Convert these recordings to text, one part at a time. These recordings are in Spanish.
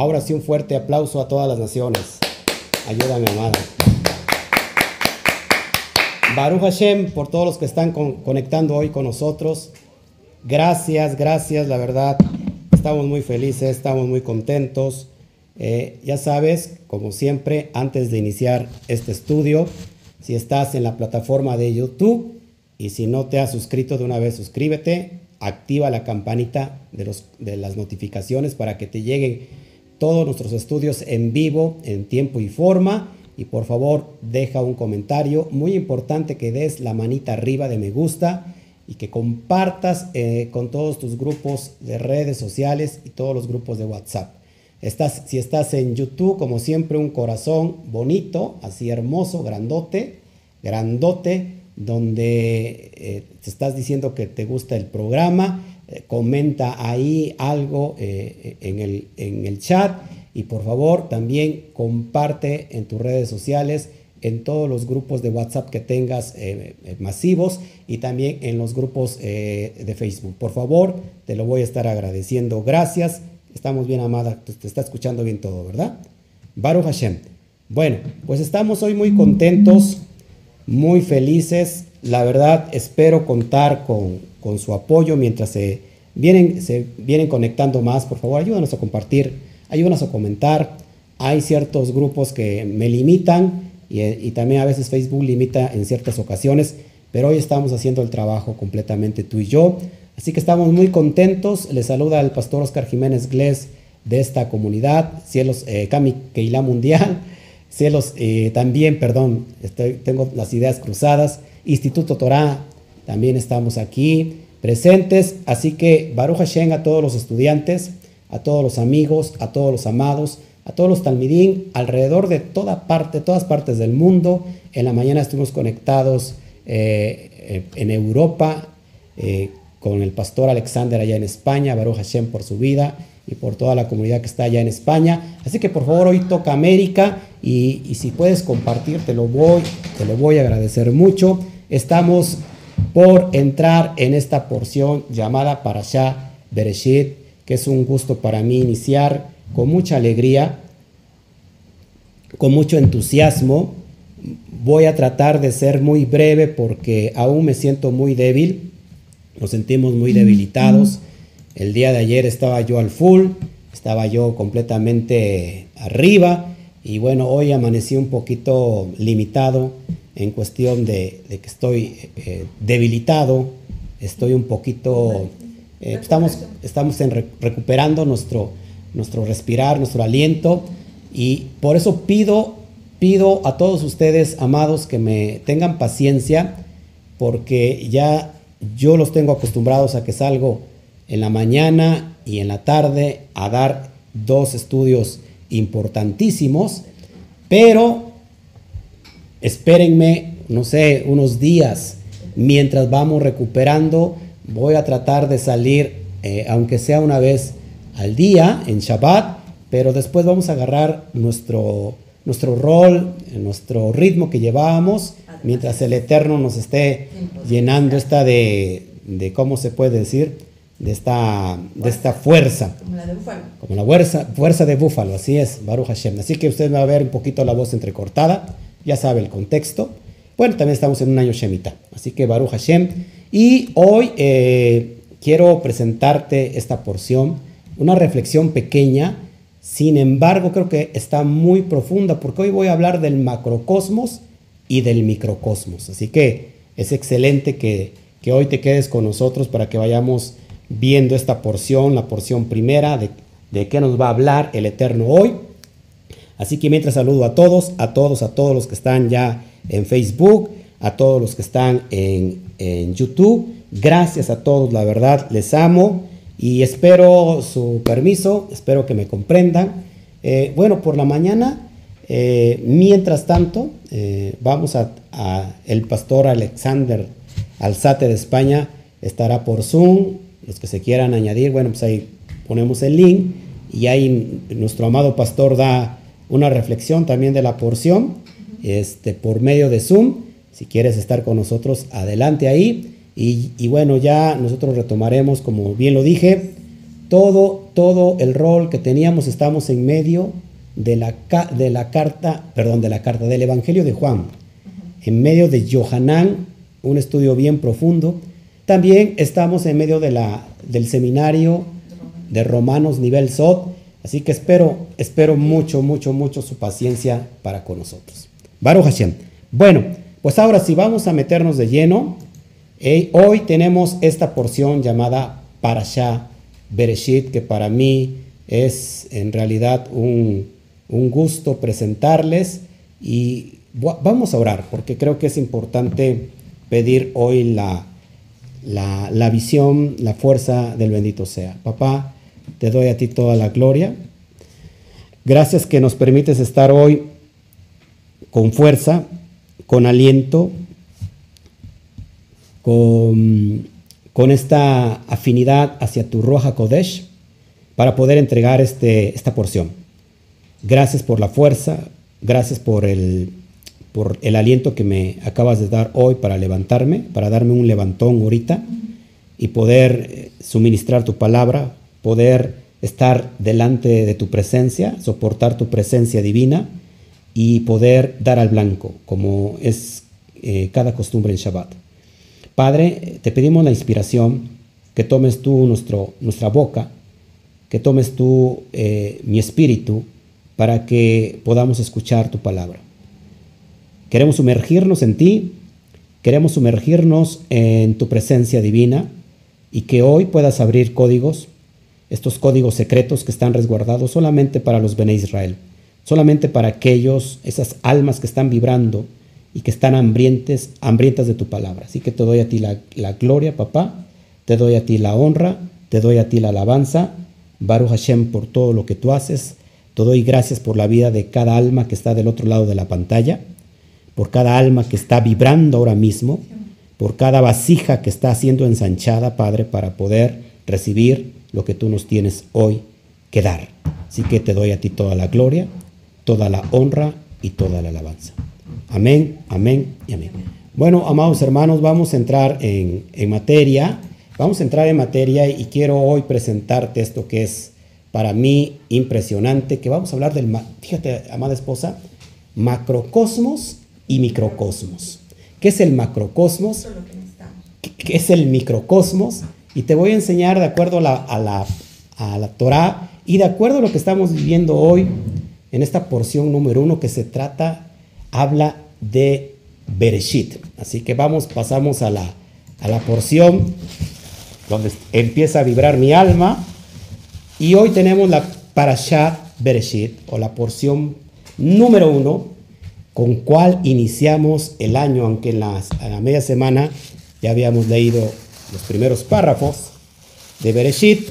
Ahora sí un fuerte aplauso a todas las naciones. Ayúdame, amada. Baruch Hashem, por todos los que están conectando hoy con nosotros. Gracias, gracias, la verdad. Estamos muy felices, estamos muy contentos. Eh, ya sabes, como siempre, antes de iniciar este estudio, si estás en la plataforma de YouTube y si no te has suscrito de una vez, suscríbete, activa la campanita de, de las notificaciones para que te lleguen todos nuestros estudios en vivo, en tiempo y forma y por favor, deja un comentario. Muy importante que des la manita arriba de me gusta y que compartas eh, con todos tus grupos de redes sociales y todos los grupos de WhatsApp. Si estás en YouTube, como siempre, un corazón bonito, así hermoso, grandote, grandote, donde eh, te estás diciendo que te gusta el programa. Eh, comenta ahí algo en, el, en el chat y por favor también comparte en tus redes sociales, en todos los grupos de WhatsApp que tengas eh, eh, masivos y también en los grupos eh, de Facebook. Por favor, te lo voy a estar agradeciendo. Gracias. Estamos bien, amada. Te está escuchando bien todo, ¿verdad? Baruch Hashem. Bueno, pues estamos hoy muy contentos, muy felices. La verdad, espero contar con, con su apoyo mientras se vienen, se vienen conectando más. Por favor, ayúdanos a compartir ayúdanos a comentar. Hay ciertos grupos que me limitan y, también a veces Facebook limita en ciertas ocasiones, pero hoy estamos haciendo el trabajo completamente tú y yo. Así que estamos muy contentos. Les saluda el pastor Oscar Jiménez Glés de esta comunidad, Cielos eh, Kami Keila Mundial, Cielos eh, también, perdón, tengo las ideas cruzadas, Instituto Torah, también estamos aquí presentes. Así que Baruch Hashem a todos los estudiantes a todos los amigos, a todos los amados, a todos los talmidín alrededor de toda parte, todas partes del mundo. En la mañana estuvimos conectados eh, en Europa eh, con el pastor Alexander allá en España, Baruch Hashem por su vida y por toda la comunidad que está allá en España. Así que por favor hoy toca América y, si puedes compartir te lo voy, te lo voy a agradecer mucho. Estamos por entrar en esta porción llamada Parashá Bereshit que es un gusto para mí iniciar con mucha alegría, con mucho entusiasmo. Voy a tratar de ser muy breve porque aún me siento muy débil, nos sentimos muy debilitados. El día de ayer estaba yo al full, estaba yo completamente arriba y bueno, hoy amanecí un poquito limitado en cuestión de, que estoy eh, debilitado, estoy un poquito eh, estamos estamos recuperando nuestro, nuestro respirar, nuestro aliento. Y por eso pido, pido a todos ustedes, amados, que me tengan paciencia porque ya yo los tengo acostumbrados a que salgo en la mañana y en la tarde a dar dos estudios importantísimos, pero espérenme, no sé, unos días mientras vamos recuperando voy a tratar de salir, eh, aunque sea una vez al día, en Shabbat, pero después vamos a agarrar nuestro, nuestro rol, nuestro ritmo que llevábamos, mientras el Eterno nos esté llenando esta de, de ¿cómo se puede decir? De esta, de esta fuerza. Como la de búfalo. Como la fuerza, fuerza de búfalo, así es, Baruch Hashem. Así que usted va a ver un poquito la voz entrecortada, ya sabe el contexto. Bueno, también estamos en un año Shemita, así que Baruch Hashem. Y hoy eh, quiero presentarte esta porción, una reflexión pequeña, sin embargo creo que está muy profunda porque hoy voy a hablar del macrocosmos y del microcosmos. Así que es excelente que, hoy te quedes con nosotros para que vayamos viendo esta porción, la porción primera de, de qué nos va a hablar el Eterno hoy. Así que mientras saludo a todos, a todos, a todos los que están ya en Facebook, a todos los que están en, YouTube. Gracias a todos, la verdad, les amo y espero su permiso, espero que me comprendan. Eh, bueno, por la mañana, eh, mientras tanto, eh, vamos a, el pastor Alexander Alzate de España estará por Zoom. Los que se quieran añadir, bueno, pues ahí ponemos el link y ahí nuestro amado pastor da una reflexión también de la porción este, por medio de Zoom si quieres estar con nosotros, adelante ahí. Y, bueno, ya nosotros retomaremos, como bien lo dije, todo, todo el rol que teníamos, estamos en medio de la, de la carta, perdón, de la carta del Evangelio de Juan, en medio de Johanán, un estudio bien profundo. También estamos en medio de la, del seminario de Romanos nivel SOT, así que espero, espero mucho, mucho, mucho su paciencia para con nosotros. Baruch Hashem. Bueno, pues ahora sí vamos a meternos de lleno. Eh, hoy tenemos esta porción llamada Parashah Bereshit, que para mí es en realidad un, un gusto presentarles y vamos a orar porque creo que es importante pedir hoy la, la, la, visión, la fuerza del bendito sea. Papá, te doy a ti toda la gloria. Gracias que nos permites estar hoy con fuerza, con aliento, con, esta afinidad hacia tu Roja Kodesh para poder entregar este, esta porción. Gracias por la fuerza, gracias por el, por el aliento que me acabas de dar hoy para levantarme, para darme un levantón ahorita y poder eh, suministrar tu palabra, poder estar delante de tu presencia, soportar tu presencia divina y poder dar al blanco, como es eh, cada costumbre en Shabbat. Padre, te pedimos la inspiración, que tomes tú nuestra boca, que tomes tú eh, mi espíritu, para que podamos escuchar tu palabra. Queremos sumergirnos en ti, queremos sumergirnos en tu presencia divina y que hoy puedas abrir códigos, estos códigos secretos que están resguardados solamente para los Bene Israel, solamente para aquellos, esas almas que están vibrando y que están hambrientes, hambrientas de tu palabra. Así que te doy a ti la, la gloria, papá, te doy a ti la honra, te doy a ti la alabanza, Baruch Hashem por todo lo que tú haces te doy gracias por la vida de cada alma que está del otro lado de la pantalla, por cada alma que está vibrando ahora mismo, por cada vasija que está siendo ensanchada, Padre, para poder recibir lo que tú nos tienes hoy que dar. Así que te doy a ti toda la gloria, toda la honra y toda la alabanza. Amén, amén y amén. Bueno, amados hermanos, vamos a entrar en, en materia. Vamos a entrar en materia y quiero hoy presentarte esto que es para mí impresionante, que vamos a hablar del, fíjate, amada esposa, macrocosmos y microcosmos. ¿Qué es el macrocosmos? ¿Qué es el microcosmos? Y te voy a enseñar de acuerdo a la, a la, a la Torah y de acuerdo a lo que estamos viviendo hoy en esta porción número uno que se trata, habla de Bereshit. Así que vamos, pasamos a la, a la porción donde empieza a vibrar mi alma y hoy tenemos la Parashat Bereshit, o la porción número uno, con cual iniciamos el año, aunque en, la media semana ya habíamos leído los primeros párrafos de Bereshit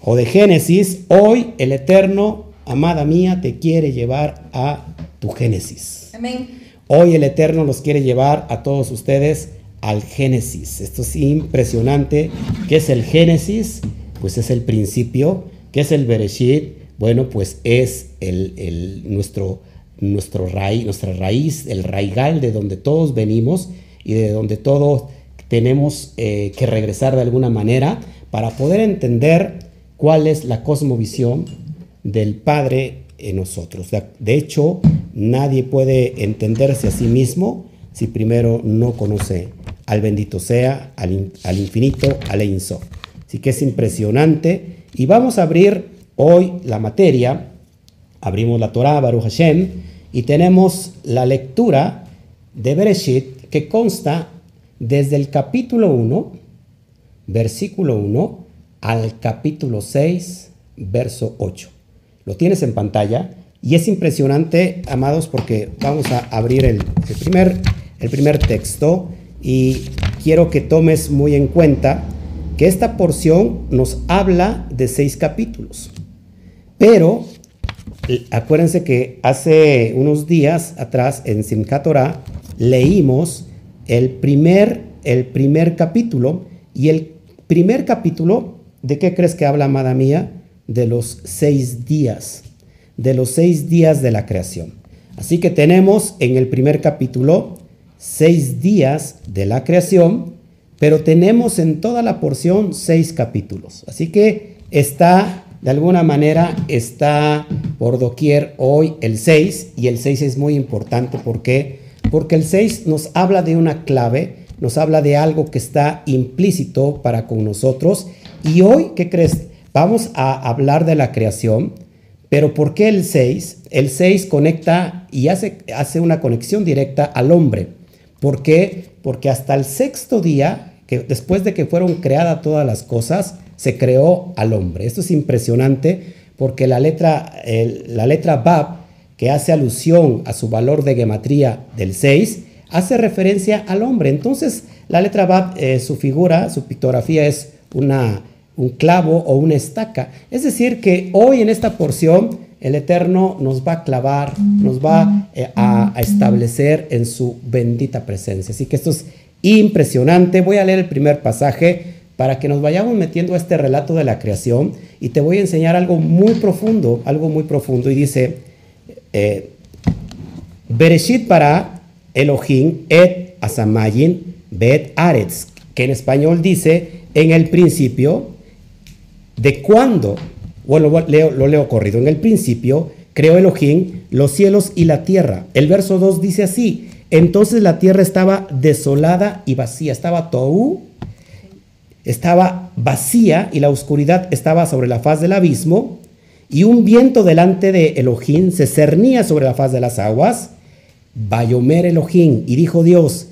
o de Génesis. Hoy el Eterno, amada mía, te quiere llevar a tu Génesis. Amén. Hoy el Eterno los quiere llevar a todos ustedes al Génesis. Esto es impresionante. ¿Qué es el Génesis? Pues es el principio ¿Qué es el Bereshit? Bueno, pues es el, nuestro, nuestro raíz, nuestra raíz, el raigal de donde todos venimos y de donde todos tenemos eh, que regresar de alguna manera para poder entender cuál es la cosmovisión del Padre en nosotros. De hecho, nadie puede entenderse a sí mismo si primero no conoce al bendito sea, al, al infinito, al Einso. Así que es impresionante y vamos a abrir hoy la materia, abrimos la Torah, Baruch Hashem, y tenemos la lectura de Bereshit que consta desde el capítulo 1, versículo 1, al capítulo 6, verso 8. Lo tienes en pantalla y es impresionante, amados, porque vamos a abrir el, primer, el primer texto y quiero que tomes muy en cuenta que esta porción nos habla de seis capítulos. Pero acuérdense que hace unos días atrás en Simchat Torah leímos el primer, el primer capítulo y el primer capítulo, ¿de qué crees que habla, amada mía? De los seis días, de los seis días de la creación. Así que tenemos en el primer capítulo seis días de la creación pero tenemos en toda la porción seis capítulos. Así que está, de alguna manera, está por doquier hoy el 6, y el 6 es muy importante, ¿por qué? Porque el 6 nos habla de una clave, nos habla de algo que está implícito para con nosotros, y hoy, ¿qué crees? Vamos a hablar de la creación, pero ¿por qué el 6? El 6 conecta y hace, hace una conexión directa al hombre. ¿Por qué? Porque hasta el sexto día, que después de que fueron creadas todas las cosas, se creó al hombre. Esto es impresionante porque la letra, la letra Bab, que hace alusión a su valor de gematría del 6, hace referencia al hombre. Entonces, la letra Bab, eh, su figura, su pictografía es una un clavo o una estaca. Es decir, que hoy en esta porción el Eterno nos va a clavar, nos va eh, a, establecer en su bendita presencia. Así que esto es impresionante. Voy a leer el primer pasaje para que nos vayamos metiendo a este relato de la creación y te voy a enseñar algo muy profundo, algo muy profundo. Y dice, eh, Bereshit para Elohim et Asamayin bet Aretz, que en español dice, en el principio, de cuándo, bueno, lo leo corrido, en el principio creó Elohim los cielos y la tierra. El verso 2 dice así, entonces la tierra estaba desolada y vacía, estaba Tou, estaba vacía y la oscuridad estaba sobre la faz del abismo, y un viento delante de Elohim se cernía sobre la faz de las aguas. Bayomer Elohim, y dijo Dios,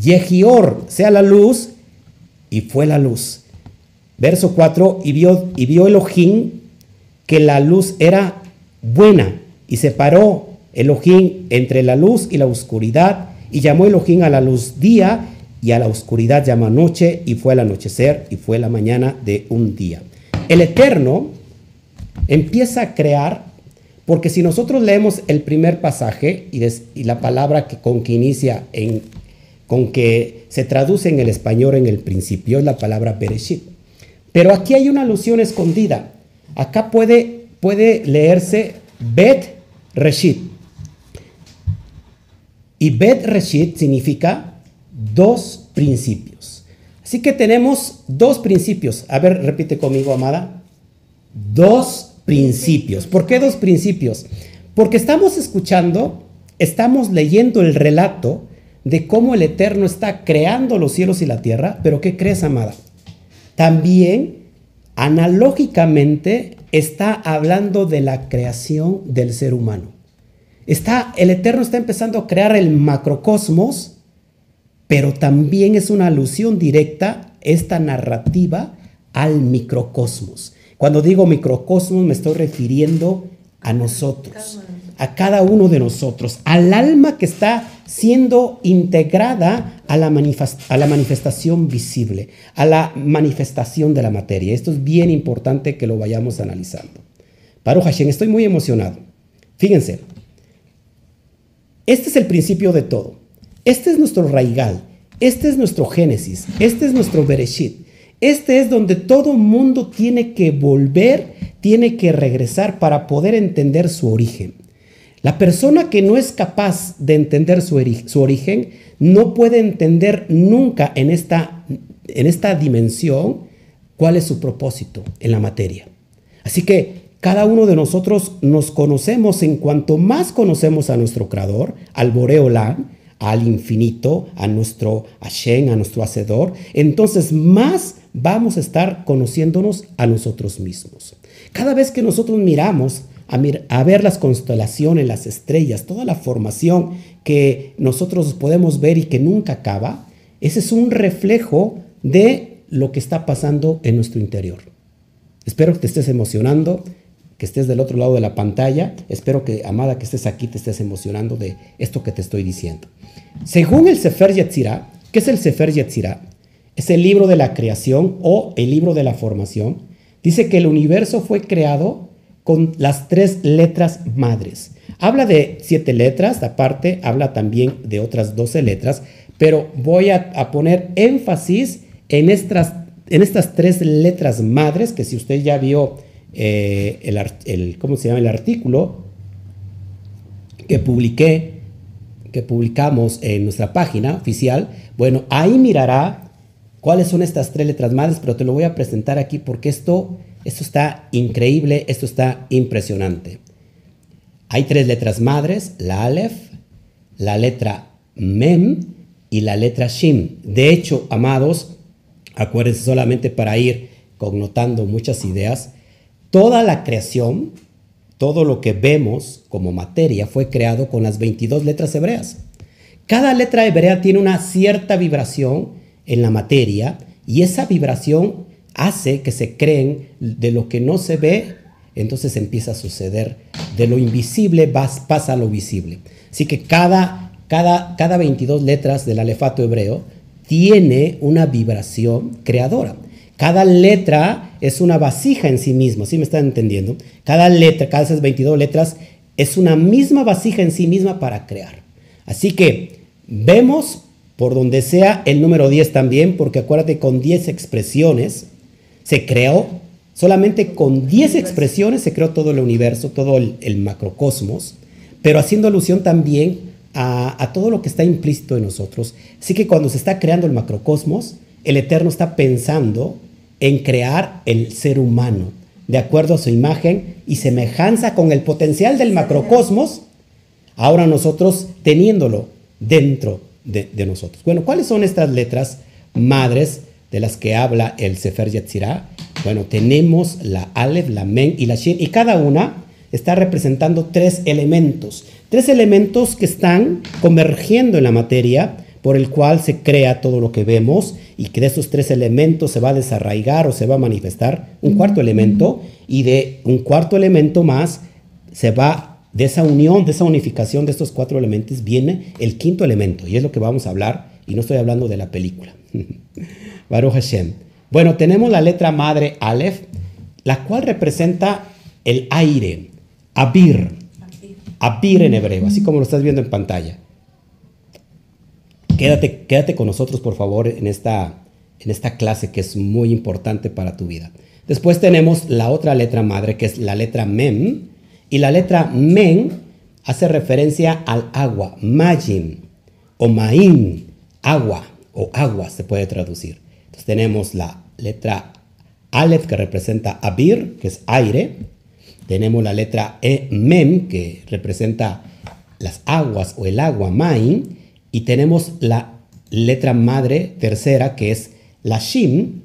Yehior, sea la luz, y fue la luz. Verso 4, y vio, y vio Elohim que la luz era buena, y separó Elohim entre la luz y la oscuridad, y llamó Elohim a la luz día, y a la oscuridad llama noche, y fue el anochecer, y fue la mañana de un día. El Eterno empieza a crear, porque si nosotros leemos el primer pasaje y, la palabra que, con que inicia, en, con que se traduce en el español en el principio, es la palabra Bereshit. Pero aquí hay una alusión escondida. Acá puede, puede leerse Bet Reshit. Y Bet Reshit significa dos principios. Así que tenemos dos principios. A ver, repite conmigo, amada. Dos principios. ¿Por qué dos principios? Porque estamos escuchando, estamos leyendo el relato de cómo el Eterno está creando los cielos y la tierra, pero ¿qué crees, amada? También, analógicamente, está hablando de la creación del ser humano. Está, el Eterno está empezando a crear el macrocosmos, pero también es una alusión directa esta narrativa al microcosmos. Cuando digo microcosmos me estoy refiriendo a nosotros, a cada uno de nosotros, al alma que está siendo integrada a la, manifestación visible, a la manifestación de la materia. Esto es bien importante que lo vayamos analizando. Paro Hashem, estoy muy emocionado. Fíjense, este es el principio de todo. Este es nuestro raigal. Este es nuestro génesis. Este es nuestro bereshit. Este es donde todo mundo tiene que volver, tiene que regresar para poder entender su origen. La persona que no es capaz de entender su, origen no puede entender nunca en esta, en esta dimensión cuál es su propósito en la materia. Así que cada uno de nosotros nos conocemos en cuanto más conocemos a nuestro Creador, al Boreolán, al infinito, a nuestro Hashem, a nuestro Hacedor, entonces más vamos a estar conociéndonos a nosotros mismos. Cada vez que nosotros miramos a, ver las constelaciones, las estrellas, toda la formación que nosotros podemos ver y que nunca acaba, ese es un reflejo de lo que está pasando en nuestro interior. Espero que te estés emocionando, que estés del otro lado de la pantalla. Espero que, amada, que estés aquí, te estés emocionando de esto que te estoy diciendo. Según el Sefer Yetzirah, ¿qué es el Sefer Yetzirah? Es el libro de la creación o el libro de la formación. Dice que el universo fue creado con las tres letras madres. Habla de siete letras, aparte habla también de otras doce letras, pero voy a, poner énfasis en estas, en estas tres letras madres, que si usted ya vio eh, el, ¿cómo se llama? el artículo que publiqué, que publicamos en nuestra página oficial, bueno, ahí mirará cuáles son estas tres letras madres, pero te lo voy a presentar aquí porque esto Esto está increíble, esto está impresionante. Hay tres letras madres, la Aleph, la letra Mem y la letra Shin. De hecho, amados, acuérdense solamente para ir connotando muchas ideas, toda la creación, todo lo que vemos como materia fue creado con las 22 letras hebreas. Cada letra hebrea tiene una cierta vibración en la materia y esa vibración hace que se creen de lo que no se ve, entonces empieza a suceder. De lo invisible pasa a lo visible. Así que cada, cada, cada 22 letras del alefato hebreo tiene una vibración creadora. Cada letra es una vasija en sí misma, ¿sí me están entendiendo? Cada letra, cada esas 22 letras es una misma vasija en sí misma para crear. Así que vemos por donde sea el número 10 también, porque acuérdate, con 10 expresiones se creó, solamente con 10 expresiones se creó todo el universo, todo el, macrocosmos, pero haciendo alusión también a, a, todo lo que está implícito en nosotros. Así que cuando se está creando el macrocosmos, el Eterno está pensando en crear el ser humano, de acuerdo a su imagen y semejanza con el potencial del macrocosmos, ahora nosotros teniéndolo dentro de, nosotros. Bueno, ¿cuáles son estas letras madres de las que habla el Sefer Yetzirah? Bueno, tenemos la Aleph, la Men y la Shin, y cada una está representando tres elementos. Tres elementos que están convergiendo en la materia por el cual se crea todo lo que vemos y que de esos tres elementos se va a desarraigar o se va a manifestar un cuarto elemento y de un cuarto elemento más se va de esa unión, de esa unificación de estos cuatro elementos, viene el quinto elemento, y es lo que vamos a hablar, y no estoy hablando de la película. Baruch Hashem. Bueno, tenemos la letra madre Aleph, la cual representa el aire, Abir, Abir en hebreo, así como lo estás viendo en pantalla. Quédate, quédate con nosotros, por favor, en esta, en esta clase que es muy importante para tu vida. Después tenemos la otra letra madre, que es la letra Mem, y la letra men hace referencia al agua, majim o maim, agua o agua se puede traducir. Entonces tenemos la letra Aleph que representa abir, que es aire. Tenemos la letra e, mem que representa las aguas o el agua, maim. Y tenemos la letra madre tercera que es la shim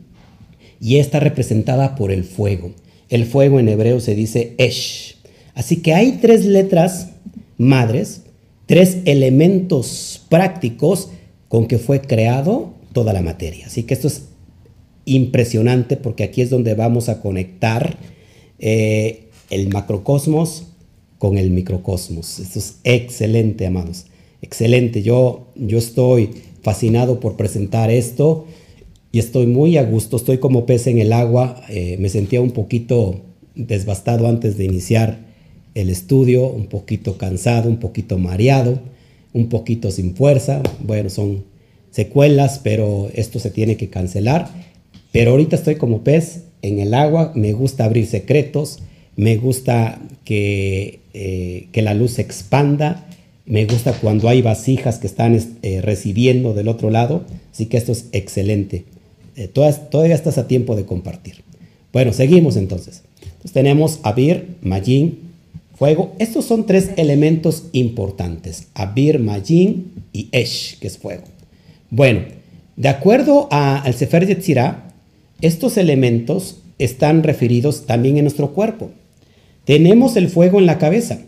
y está representada por el fuego. El fuego en hebreo se dice esh. Así que hay tres letras madres, tres elementos prácticos con que fue creado toda la materia. Así que esto es impresionante porque aquí es donde vamos a conectar eh, el macrocosmos con el microcosmos. Esto es excelente, amados. Excelente. Yo, yo estoy fascinado por presentar esto y estoy muy a gusto. Estoy como pez en el agua. Eh, me sentía un poquito desbastado antes de iniciar el estudio, un poquito cansado, un poquito mareado, un poquito sin fuerza. Bueno, son secuelas, pero esto se tiene que cancelar. Pero ahorita estoy como pez en el agua, me gusta abrir secretos, me gusta que, eh, que la luz se expanda, me gusta cuando hay vasijas que están eh, recibiendo del otro lado, así que esto es excelente. Eh, todavía estás a tiempo de compartir. Bueno, seguimos entonces. Entonces tenemos Abir, Majin, Estos son tres elementos importantes, Abir, Majin y Esh, que es fuego. Bueno, de acuerdo al Sefer Yetzirah, estos elementos están referidos también en nuestro cuerpo. Tenemos el fuego en la cabeza.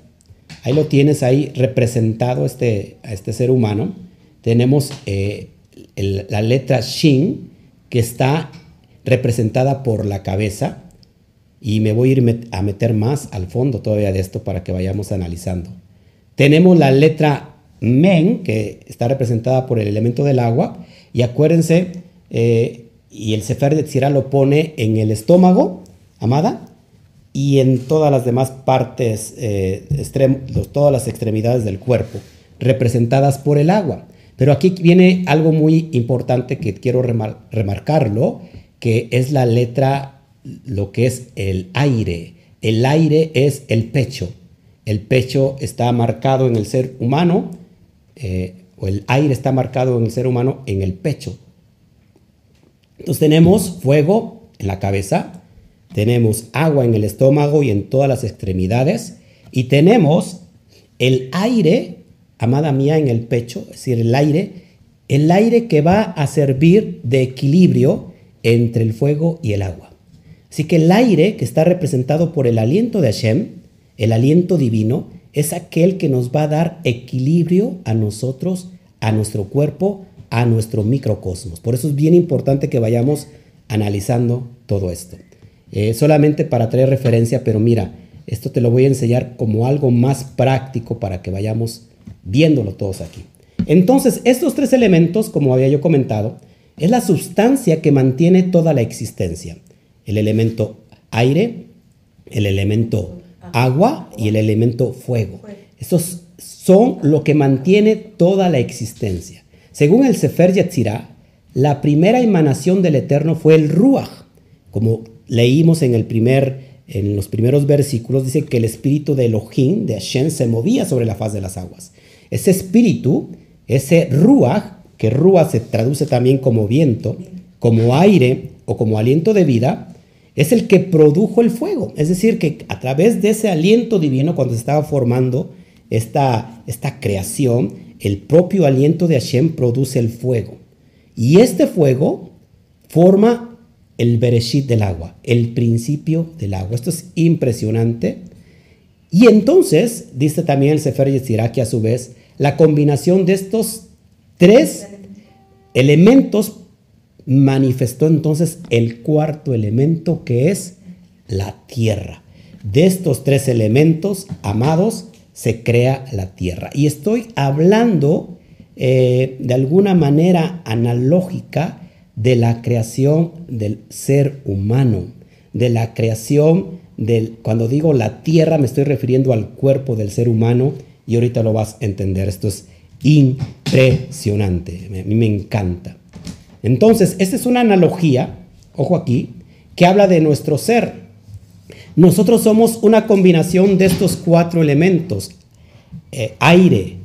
Ahí lo tienes ahí representado este, a este ser humano. Tenemos eh, la letra Shin, que está representada por la cabeza y me voy a ir a meter más al fondo todavía de esto para que vayamos analizando. Tenemos la letra men, que está representada por el elemento del agua, y acuérdense, eh, y el Sefer de Tzira lo pone en el estómago, amada, y en todas las demás partes, eh, todas las extremidades del cuerpo, representadas por el agua. Pero aquí viene algo muy importante que quiero remarcarlo, que es la letra lo que es el aire. El aire es el pecho. El pecho está marcado en el ser humano, eh, o el aire está marcado en el ser humano en el pecho. Entonces tenemos fuego en la cabeza, tenemos agua en el estómago y en todas las extremidades, y tenemos el aire, amada mía, en el pecho, es decir, el aire, el aire que va a servir de equilibrio entre el fuego y el agua. Así que el aire que está representado por el aliento de Hashem, el aliento divino, es aquel que nos va a dar equilibrio a nosotros, a nuestro cuerpo, a nuestro microcosmos. Por eso es bien importante que vayamos analizando todo esto. Eh, solamente para traer referencia, pero mira, esto te lo voy a enseñar como algo más práctico para que vayamos viéndolo todos aquí. Entonces, estos tres elementos, como había yo comentado, es la sustancia que mantiene toda la existencia el elemento aire, el elemento agua y el elemento fuego. Estos son lo que mantiene toda la existencia. Según el Sefer Yetzirah, la primera emanación del Eterno fue el Ruach. Como leímos en, el primer, en los primeros versículos, dice que el espíritu de Elohim, de Hashem, se movía sobre la faz de las aguas. Ese espíritu, ese Ruach, que Ruach se traduce también como viento, como aire o como aliento de vida, es el que produjo el fuego. Es decir, que a través de ese aliento divino, cuando se estaba formando esta, esta creación, el propio aliento de Hashem produce el fuego. Y este fuego forma el Bereshit del agua, el principio del agua. Esto es impresionante. Y entonces, dice también el Sefer Yetzirah a su vez, la combinación de estos tres elementos manifestó entonces el cuarto elemento que es la tierra. De estos tres elementos, amados, se crea la tierra. Y estoy hablando eh, de alguna manera analógica de la creación del ser humano, de la creación del, cuando digo la tierra me estoy refiriendo al cuerpo del ser humano y ahorita lo vas a entender, esto es impresionante, a mí me encanta. Entonces, esta es una analogía, ojo aquí, que habla de nuestro ser. Nosotros somos una combinación de estos cuatro elementos, eh, aire,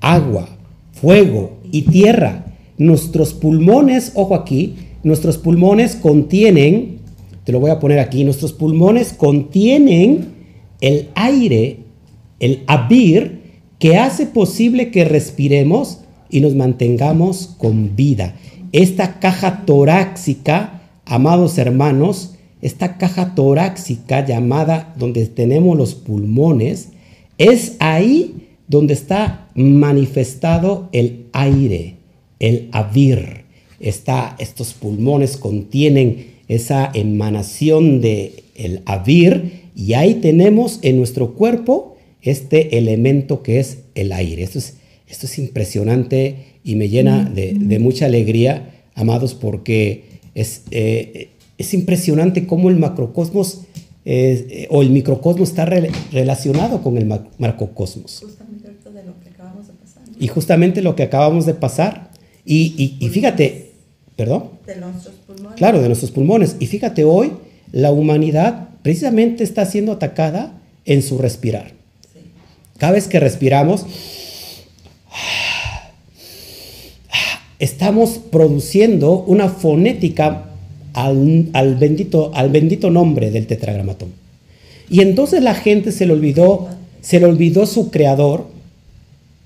agua, fuego y tierra. Nuestros pulmones, ojo aquí, nuestros pulmones contienen, te lo voy a poner aquí, nuestros pulmones contienen el aire, el abir, que hace posible que respiremos y nos mantengamos con vida. Esta caja torácica, amados hermanos, esta caja torácica llamada donde tenemos los pulmones, es ahí donde está manifestado el aire, el avir. Está, estos pulmones contienen esa emanación de el avir y ahí tenemos en nuestro cuerpo este elemento que es el aire. Esto es, esto es impresionante y me llena de, mucha alegría, amados, porque es, eh, es impresionante cómo el macrocosmos eh, o el microcosmos está relacionado con el macrocosmos. Justamente de lo que acabamos de pasar. Y justamente lo que acabamos de pasar. Y, y, fíjate, perdón. De nuestros pulmones. Claro, de nuestros pulmones. Y fíjate, hoy la humanidad precisamente está siendo atacada en su respirar. Cada vez que respiramos, estamos produciendo una fonética al, bendito, al bendito nombre del tetragramatón. Y entonces la gente se le olvidó, se le olvidó su creador,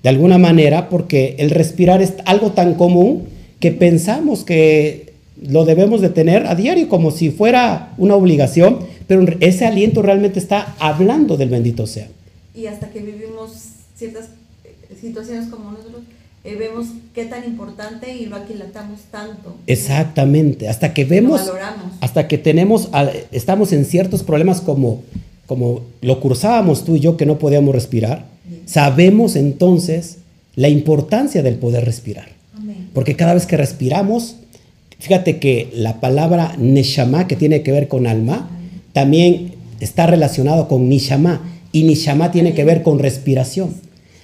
de alguna manera, porque el respirar es algo tan común que pensamos que lo debemos de tener a diario como si fuera una obligación, pero ese aliento realmente está hablando del bendito sea. Y hasta que vivimos ciertas situaciones como nosotros, eh, vemos qué tan importante y lo aquilatamos tanto. Exactamente, hasta que vemos, hasta que tenemos, estamos en ciertos problemas como, como lo cursábamos tú y yo que no podíamos respirar, sabemos entonces la importancia del poder respirar. Porque cada vez que respiramos, fíjate que la palabra neshama, que tiene que ver con alma, también está relacionado con nishama, y nishama tiene que ver con respiración.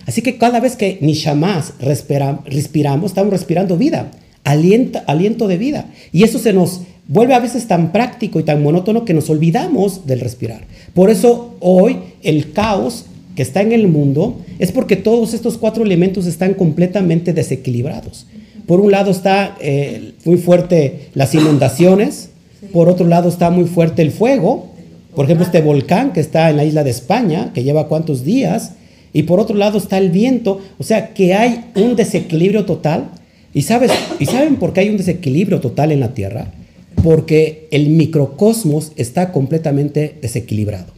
Así que cada vez que ni jamás respiramos, estamos respirando vida, aliento, aliento de vida. Y eso se nos vuelve a veces tan práctico y tan monótono que nos olvidamos del respirar. Por eso hoy el caos que está en el mundo es porque todos estos cuatro elementos están completamente desequilibrados. Por un lado está eh, muy fuerte las inundaciones, Por otro lado está muy fuerte el fuego. Por ejemplo, este volcán que está en la isla de España, que lleva cuántos días. Y por otro lado está el viento. O sea que hay un desequilibrio total. ¿Y, sabes, ¿Y saben por qué hay un desequilibrio total en la Tierra? Porque el microcosmos está completamente desequilibrado.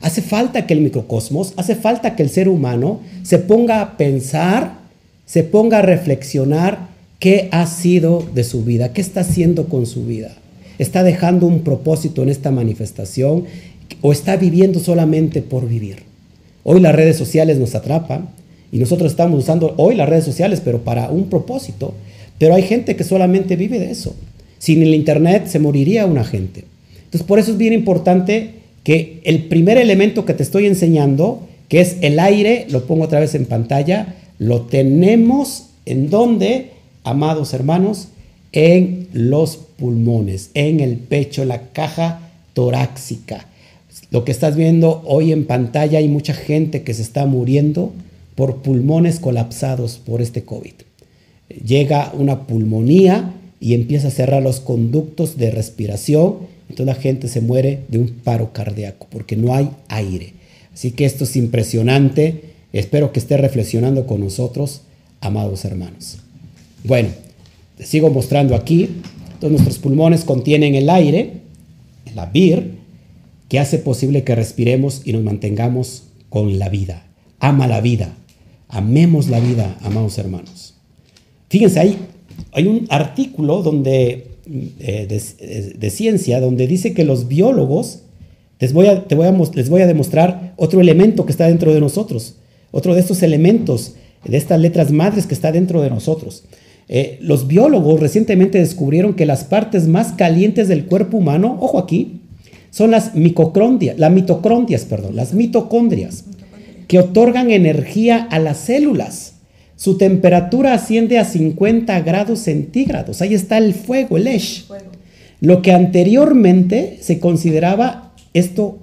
Hace falta que el microcosmos, hace falta que el ser humano se ponga a pensar, se ponga a reflexionar qué ha sido de su vida, qué está haciendo con su vida. ¿Está dejando un propósito en esta manifestación o está viviendo solamente por vivir? Hoy las redes sociales nos atrapan y nosotros estamos usando hoy las redes sociales, pero para un propósito. Pero hay gente que solamente vive de eso. Sin el Internet se moriría una gente. Entonces, por eso es bien importante que el primer elemento que te estoy enseñando, que es el aire, lo pongo otra vez en pantalla, lo tenemos en donde, amados hermanos, en los pulmones, en el pecho, la caja torácica. Lo que estás viendo hoy en pantalla, hay mucha gente que se está muriendo por pulmones colapsados por este COVID. Llega una pulmonía y empieza a cerrar los conductos de respiración entonces la gente se muere de un paro cardíaco porque no hay aire. Así que esto es impresionante. Espero que esté reflexionando con nosotros, amados hermanos. Bueno, te sigo mostrando aquí. Todos nuestros pulmones contienen el aire, la vir, que hace posible que respiremos y nos mantengamos con la vida. Ama la vida. Amemos la vida, amados hermanos. Fíjense, ahí hay un artículo donde eh, de, ciencia donde dice que los biólogos, les voy, a, te voy a, les voy a demostrar otro elemento que está dentro de nosotros, otro de estos elementos, de estas letras madres que está dentro de nosotros. Eh, los biólogos recientemente descubrieron que las partes más calientes del cuerpo humano, ojo aquí, son las mitocondrias, las mitocondrias, perdón, las mitocondrias, que otorgan energía a las células. Su temperatura asciende a 50 grados centígrados. Ahí está el fuego, el Esh. Lo que anteriormente se consideraba esto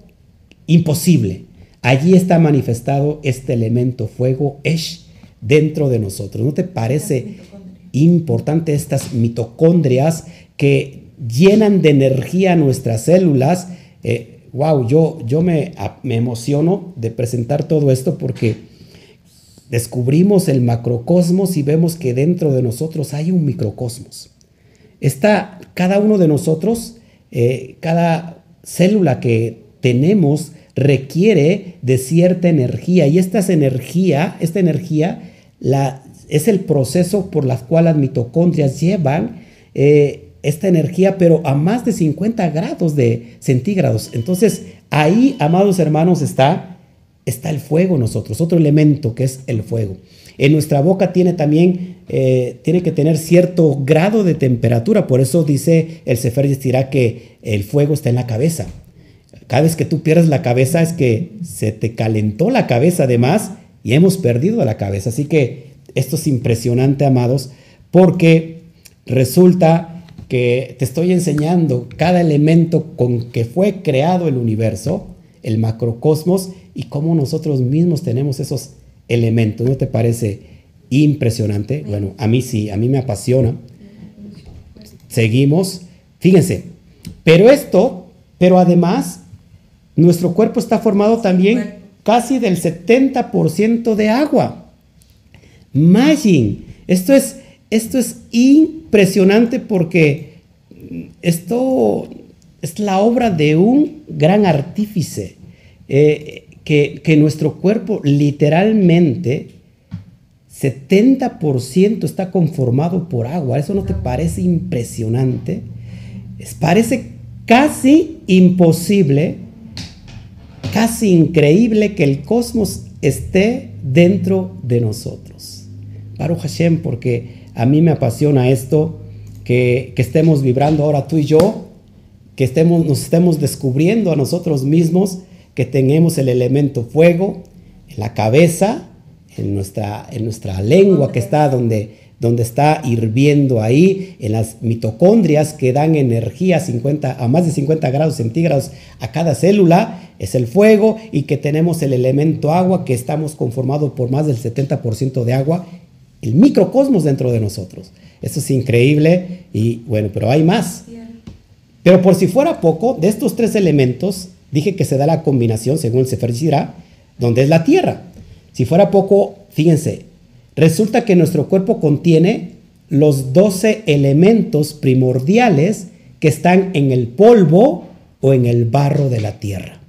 imposible. Allí está manifestado este elemento fuego, Esh, dentro de nosotros. ¿No te parece importante estas mitocondrias que llenan de energía nuestras células? wow, eh, yo, yo me, me emociono de presentar todo esto porque descubrimos el macrocosmos y vemos que dentro de nosotros hay un microcosmos. Está cada uno de nosotros, eh, cada célula que tenemos requiere de cierta energía y esta energía, esta energía la, es el proceso por el cual las mitocondrias llevan eh, esta energía, pero a más de 50 grados de centígrados. Entonces, ahí, amados hermanos, está está el fuego nosotros, otro elemento que es el fuego. En nuestra boca tiene también, eh, tiene que tener cierto grado de temperatura, por eso dice el Sefer dirá que el fuego está en la cabeza. Cada vez que tú pierdes la cabeza es que se te calentó la cabeza además y hemos perdido la cabeza. Así que esto es impresionante, amados, porque resulta que te estoy enseñando cada elemento con que fue creado el universo, el macrocosmos, y cómo nosotros mismos tenemos esos elementos. ¿No te parece impresionante? Bueno, a mí sí, a mí me apasiona. Seguimos. Fíjense, pero esto, pero además, nuestro cuerpo está formado también casi del 70% de agua. Imagine, esto es, esto es impresionante porque esto es la obra de un gran artífice. Eh, que, nuestro cuerpo literalmente 70% está conformado por agua. ¿Eso no te parece impresionante? Es, parece casi imposible, casi increíble que el cosmos esté dentro de nosotros. Baruch Hashem, porque a mí me apasiona esto, que, estemos vibrando ahora tú y yo, que estemos, nos estemos descubriendo a nosotros mismos que tengamos el elemento fuego en la cabeza, en nuestra, en nuestra lengua que está donde, donde está hirviendo ahí, en las mitocondrias que dan energía a, 50, a más de 50 grados centígrados a cada célula, es el fuego, y que tenemos el elemento agua, que estamos conformados por más del 70% de agua, el microcosmos dentro de nosotros. Eso es increíble y bueno, pero hay más. Pero por si fuera poco, de estos tres elementos, dije que se da la combinación según el Sefer donde es la tierra. Si fuera poco, fíjense, resulta que nuestro cuerpo contiene los 12 elementos primordiales que están en el polvo o en el barro de la tierra.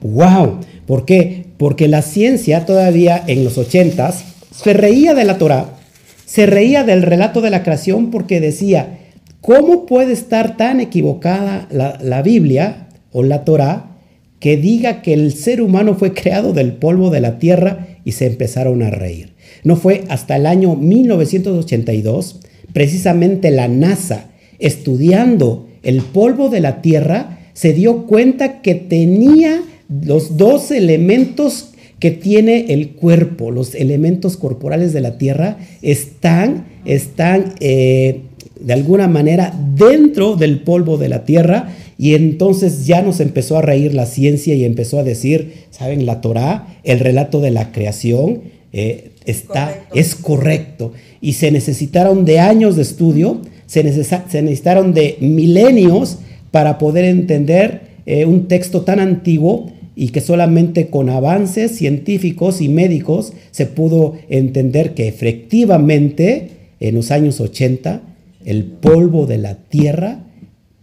¡Wow! ¿Por qué? Porque la ciencia todavía en los ochentas se reía de la Torah, se reía del relato de la creación porque decía, ¿cómo puede estar tan equivocada la, la Biblia o la Torah que diga que el ser humano fue creado del polvo de la tierra y se empezaron a reír? No fue hasta el año 1982, precisamente la NASA, estudiando el polvo de la tierra, se dio cuenta que tenía los dos elementos que tiene el cuerpo, los elementos corporales de la tierra, están, están eh, de alguna manera dentro del polvo de la tierra y entonces ya nos empezó a reír la ciencia y empezó a decir, ¿saben? La Torah, el relato de la creación, eh, está, es correcto. Y se necesitaron de años de estudio, se, necesitaron de milenios para poder entender eh, un texto tan antiguo y que solamente con avances científicos y médicos se pudo entender que efectivamente en los años 80 el polvo de la tierra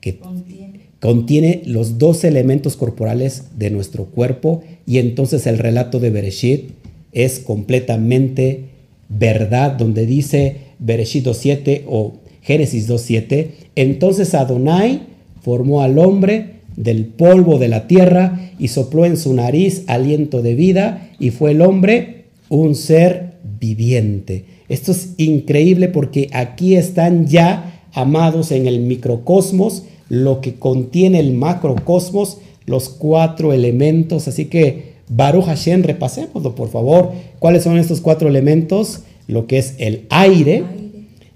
que contiene, contiene los dos elementos corporales de nuestro cuerpo y entonces el relato de Bereshit es completamente verdad, donde dice Bereshit 2.7 o Génesis 2.7, entonces Adonai formó al hombre del polvo de la tierra y sopló en su nariz aliento de vida y fue el hombre un ser viviente. Esto es increíble porque aquí están ya amados en el microcosmos, lo que contiene el macrocosmos, los cuatro elementos. Así que Baruch Hashem, repasémoslo por favor. ¿Cuáles son estos cuatro elementos? Lo que es el aire,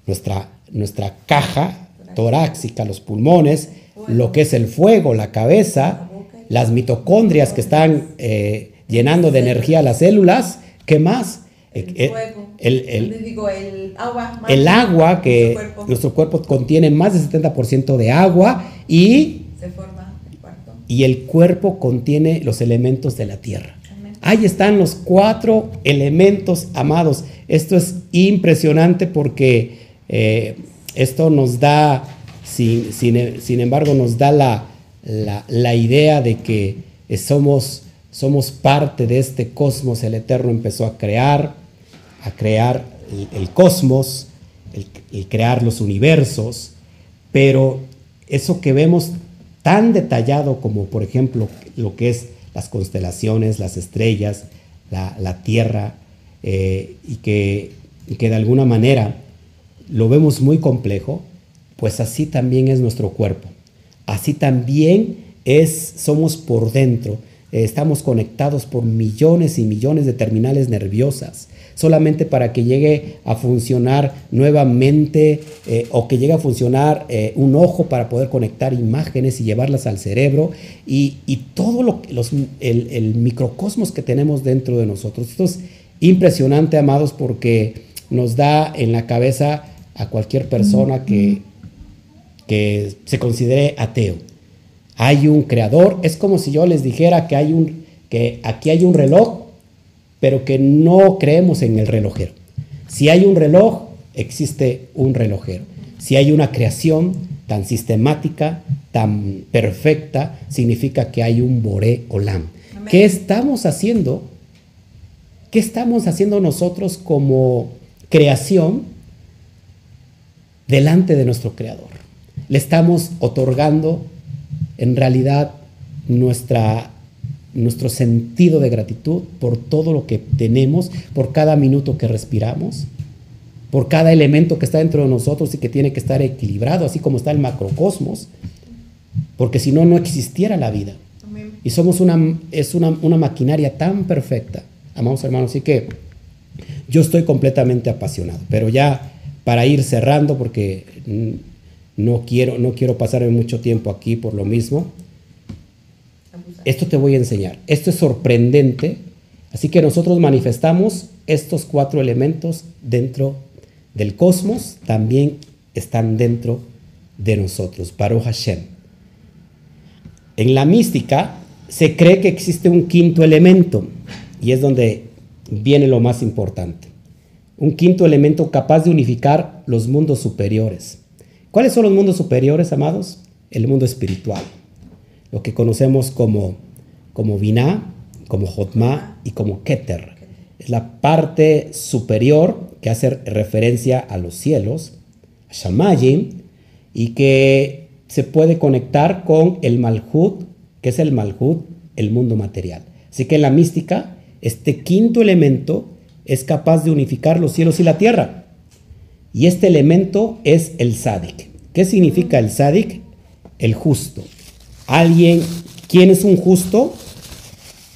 nuestra, nuestra caja torácica, los pulmones, lo que es el fuego, la cabeza, las mitocondrias que están eh, llenando de energía las células. ¿Qué más? El, eh, fuego. el, agua. El agua, que nuestro cuerpo. contiene más del 70% de agua y... Se forma el cuarto. Y el cuerpo contiene los elementos de la tierra. Ahí están los cuatro elementos amados. Esto es impresionante porque eh, esto nos da, sin, embargo, nos da la, idea de que somos, parte de este cosmos. El Eterno empezó a crear, a crear el, cosmos, el, crear los universos, pero eso que vemos tan detallado como, por ejemplo, lo que es las constelaciones, las estrellas, la, tierra, eh, y, que, de alguna manera lo vemos muy complejo, pues así también es nuestro cuerpo. Así también es, somos por dentro. Eh, estamos conectados por millones y millones de terminales nerviosas, solamente para que llegue a funcionar nuevamente eh, o que llegue a funcionar un ojo para poder conectar imágenes y llevarlas al cerebro y, todo lo, los, el, el, microcosmos que tenemos dentro de nosotros. Esto es impresionante, amados, porque nos da en la cabeza a cualquier persona que, que se considere ateo. Hay un creador, es como si yo les dijera que, hay un, que aquí hay un reloj, pero que no creemos en el relojero. Si hay un reloj, existe un relojero. Si hay una creación tan sistemática, tan perfecta, significa que hay un Boré Olam. ¿Qué estamos haciendo? ¿Qué estamos haciendo nosotros como creación delante de nuestro Creador? Le estamos otorgando en realidad nuestra, nuestro sentido de gratitud por todo lo que tenemos, por cada minuto que respiramos, por cada elemento que está dentro de nosotros y que tiene que estar equilibrado, así como está el macrocosmos, porque si no, no existiera la vida. Y somos una, es una, una maquinaria tan perfecta, amados hermanos, así que yo estoy completamente apasionado, pero ya para ir cerrando, porque no quiero, no quiero pasarme mucho tiempo aquí por lo mismo. Esto te voy a enseñar. Esto es sorprendente. Así que nosotros manifestamos estos cuatro elementos dentro del cosmos, también están dentro de nosotros. Baruch Hashem. en la mística se cree que existe un quinto elemento y es donde viene lo más importante. Un quinto elemento capaz de unificar los mundos superiores. ¿Cuáles son los mundos superiores, amados? El mundo espiritual, lo que conocemos como, como Binah, como Jotma y como Keter. Es la parte superior que hace referencia a los cielos, a Shamayim, y que se puede conectar con el Malhut, que es el Malhut, el mundo material. Así que en la mística, este quinto elemento es capaz de unificar los cielos y la tierra. Y este elemento es el Sadik. ¿Qué significa el Sadik? El justo. Alguien, ¿quién es un justo?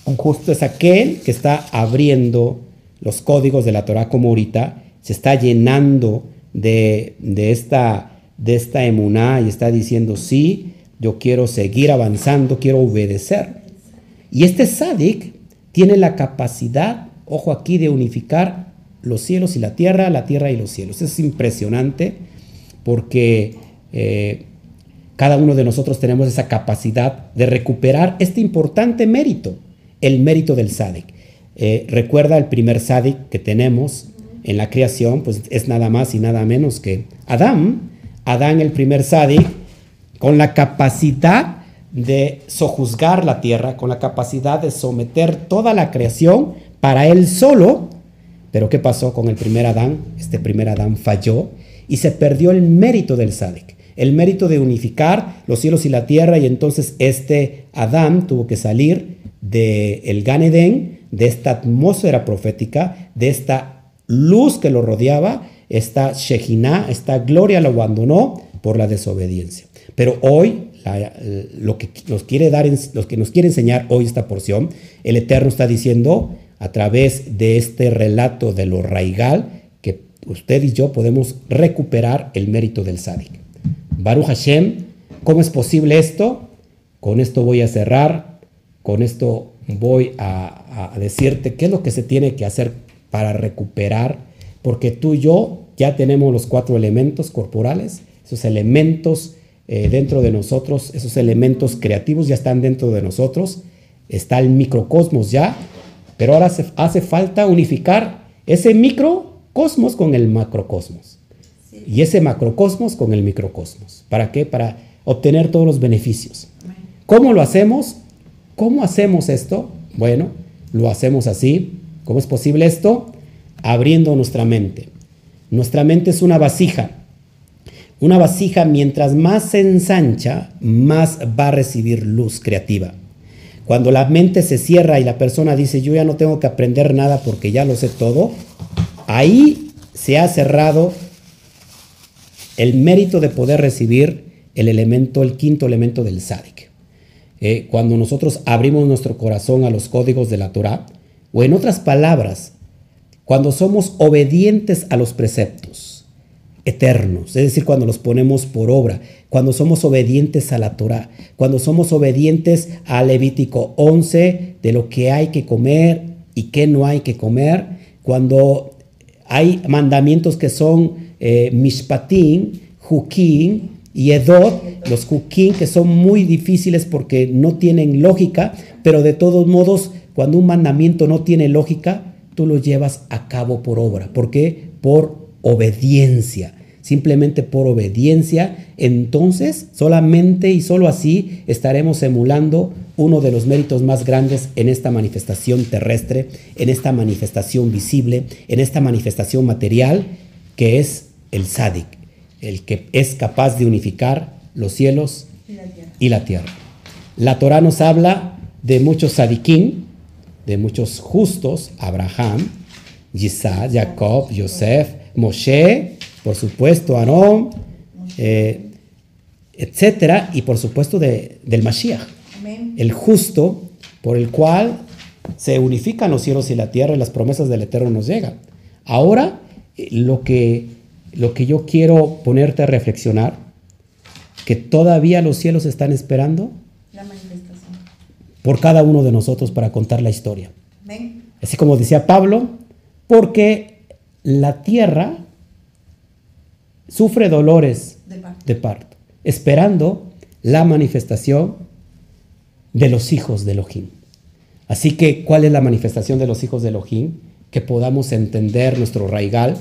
Un justo es aquel que está abriendo los códigos de la Torah como ahorita, se está llenando de, esta, de esta emuná y está diciendo, sí, yo quiero seguir avanzando, quiero obedecer. Y este Sadik tiene la capacidad, ojo aquí, de unificar los cielos y la tierra, la tierra y los cielos. Es impresionante porque eh, cada uno de nosotros tenemos esa capacidad de recuperar este importante mérito, el mérito del Sadik. Eh, recuerda el primer Sadik que tenemos en la creación, pues es nada más y nada menos que Adán. Adán, el primer Sadik, con la capacidad de sojuzgar la tierra, con la capacidad de someter toda la creación para él solo. Pero ¿qué pasó con el primer Adán? Este primer Adán falló y se perdió el mérito del Sadik, el mérito de unificar los cielos y la tierra y entonces este Adán tuvo que salir del el Gan de esta atmósfera profética, de esta luz que lo rodeaba, esta Shejinah, esta gloria lo abandonó por la desobediencia. Pero hoy, lo, que nos quiere dar, lo que nos quiere enseñar hoy esta porción, el Eterno está diciendo a través de este relato de lo raigal, que usted y yo podemos recuperar el mérito del Sadik. Baruch Hashem, ¿cómo es posible esto? Con esto voy a cerrar, con esto voy a, a decirte qué es lo que se tiene que hacer para recuperar, porque tú y yo ya tenemos los cuatro elementos corporales, esos elementos eh, dentro de nosotros, esos elementos creativos ya están dentro de nosotros, está el microcosmos ya, pero ahora hace, falta unificar ese microcosmos con el macrocosmos. Y ese macrocosmos con el microcosmos. ¿Para qué? Para obtener todos los beneficios. ¿Cómo lo hacemos? ¿Cómo hacemos esto? Bueno, lo hacemos así. ¿Cómo es posible esto? Abriendo nuestra mente. Nuestra mente es una vasija una vasija, mientras más se ensancha, más va a recibir luz creativa. Cuando la mente se cierra y la persona dice, yo ya no tengo que aprender nada porque ya lo sé todo, ahí se ha cerrado el mérito de poder recibir el elemento, el quinto elemento del sádic. Eh, cuando nosotros abrimos nuestro corazón a los códigos de la Torah, o en otras palabras, cuando somos obedientes a los preceptos, eternos, es decir, cuando los ponemos por obra, cuando somos obedientes a la Torah, cuando somos obedientes a Levítico 11 de lo que hay que comer y qué no hay que comer, cuando hay mandamientos que son eh, mishpatim, jukim y edot, los jukim que son muy difíciles porque no tienen lógica, pero de todos modos, cuando un mandamiento no tiene lógica, tú lo llevas a cabo por obra. ¿Por qué? Por obediencia, simplemente por obediencia, entonces solamente y solo así estaremos emulando uno de los méritos más grandes en esta manifestación terrestre, en esta manifestación visible, en esta manifestación material, que es el sádic, el que es capaz de unificar los cielos y la tierra. la, Torah nos habla de muchos sadiquín, de muchos justos, Abraham, Isaac, Jacob, Yosef, Moshe, por supuesto, Aarón, eh, etcétera, y por supuesto del Mashiach, el justo por el cual se unifican los cielos y la tierra y las promesas del Eterno nos llegan. Ahora, eh, lo que, lo que yo quiero ponerte a reflexionar, que todavía los cielos están esperando la manifestación. por cada uno de nosotros para contar la historia. Así como decía Pablo, porque la tierra sufre dolores de parto, esperando la manifestación de los hijos de Elohim. Así que, ¿cuál es la manifestación de los hijos de Elohim? Que podamos entender nuestro raigal,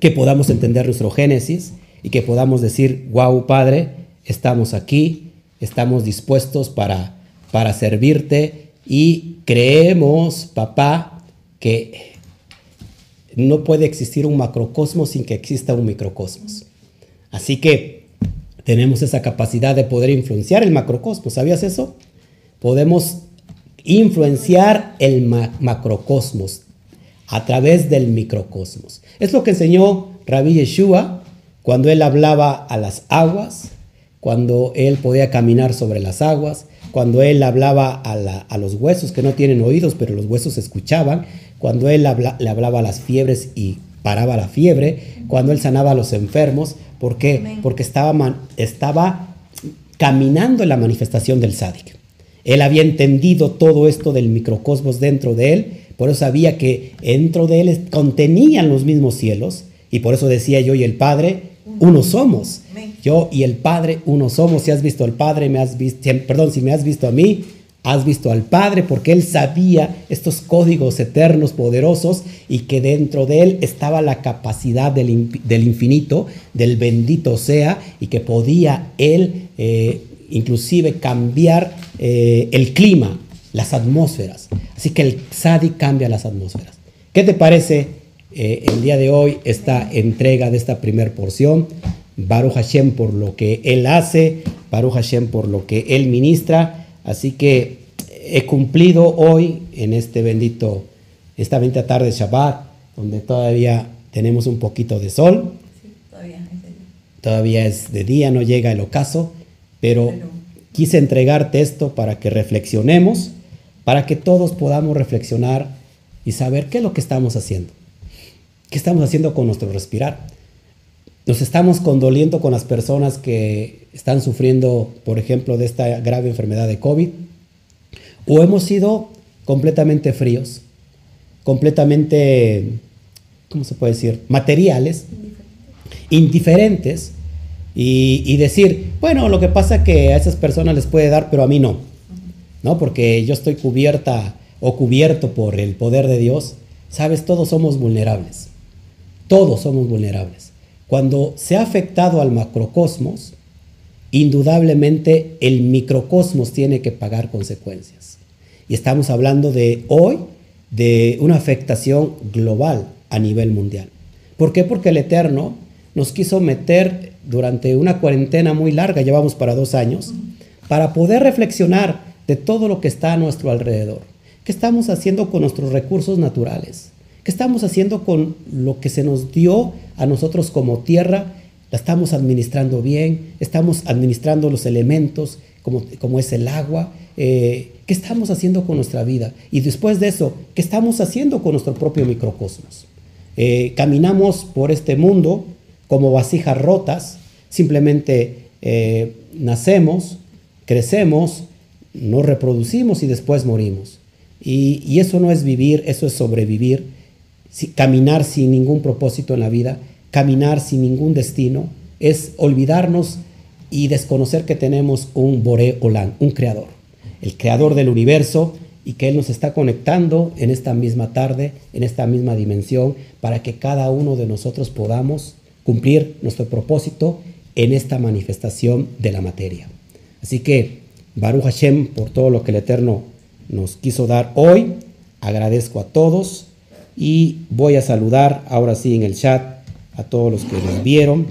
que podamos entender nuestro génesis y que podamos decir, wow, Padre, estamos aquí, estamos dispuestos para, para servirte y creemos, papá, que no puede existir un macrocosmos sin que exista un microcosmos. Así que tenemos esa capacidad de poder influenciar el macrocosmos. ¿Sabías eso? Podemos influenciar el macrocosmos a través del microcosmos. Es lo que enseñó Rabbi Yeshua cuando él hablaba a las aguas, cuando él podía caminar sobre las aguas, cuando él hablaba a, los huesos que no tienen oídos, pero los huesos escuchaban, cuando él le hablaba a las fiebres y paraba la fiebre, cuando él sanaba a los enfermos, ¿por qué? Porque estaba, estaba caminando en la manifestación del sádic. Él había entendido todo esto del microcosmos dentro de él, por eso sabía que dentro de él contenían los mismos cielos, y por eso decía yo y el Padre, uno somos. Yo y el Padre, uno somos. Si has visto al Padre, me has visto, perdón, si me has visto a mí, has visto al Padre, porque Él sabía estos códigos eternos, poderosos, y que dentro de Él estaba la capacidad del, infinito, del bendito sea, y que podía Él eh, inclusive cambiar eh, el clima, las atmósferas. Así que el Sadi cambia las atmósferas. ¿Qué te parece eh, el día de hoy esta entrega de esta primer porción. Baruch Hashem por lo que Él hace, Baruch Hashem por lo que Él ministra. Así que he cumplido hoy en este bendito, esta bendita tarde de Shabbat, donde todavía tenemos un poquito de sol. todavía, es de día. todavía es de día, no llega el ocaso, pero quise entregarte esto para que reflexionemos, para que todos podamos reflexionar y saber qué es lo que estamos haciendo. ¿Qué estamos haciendo con nuestro respirar? Nos estamos condoliendo con las personas que están sufriendo, por ejemplo, de esta grave enfermedad de COVID. O hemos sido completamente fríos, completamente, ¿cómo se puede decir? Materiales, indiferentes. Y, decir, bueno, lo que pasa es que a esas personas les puede dar, pero a mí no. ¿No? Porque yo estoy cubierta o cubierto por el poder de Dios. Sabes, todos somos vulnerables. Todos somos vulnerables. Cuando se ha afectado al macrocosmos, indudablemente el microcosmos tiene que pagar consecuencias. Y estamos hablando de hoy de una afectación global a nivel mundial. ¿Por qué? Porque el Eterno nos quiso meter durante una cuarentena muy larga, llevamos para dos años, para poder reflexionar de todo lo que está a nuestro alrededor. ¿Qué estamos haciendo con nuestros recursos naturales? ¿Qué estamos haciendo con lo que se nos dio a nosotros como tierra? ¿La estamos administrando bien? ¿Estamos administrando los elementos como, como es el agua? Eh, ¿Qué estamos haciendo con nuestra vida? Y después de eso, ¿qué estamos haciendo con nuestro propio microcosmos? Eh, caminamos por este mundo como vasijas rotas, simplemente eh, nacemos, crecemos, nos reproducimos y después morimos. y, eso no es vivir, eso es sobrevivir caminar sin ningún propósito en la vida, caminar sin ningún destino, es olvidarnos y desconocer que tenemos un Boré Olam, un creador, el creador del universo y que Él nos está conectando en esta misma tarde, en esta misma dimensión, para que cada uno de nosotros podamos cumplir nuestro propósito en esta manifestación de la materia. Así que, Baruch Hashem, por todo lo que el Eterno nos quiso dar hoy, agradezco a todos y voy a saludar ahora sí en el chat a todos los que nos vieron.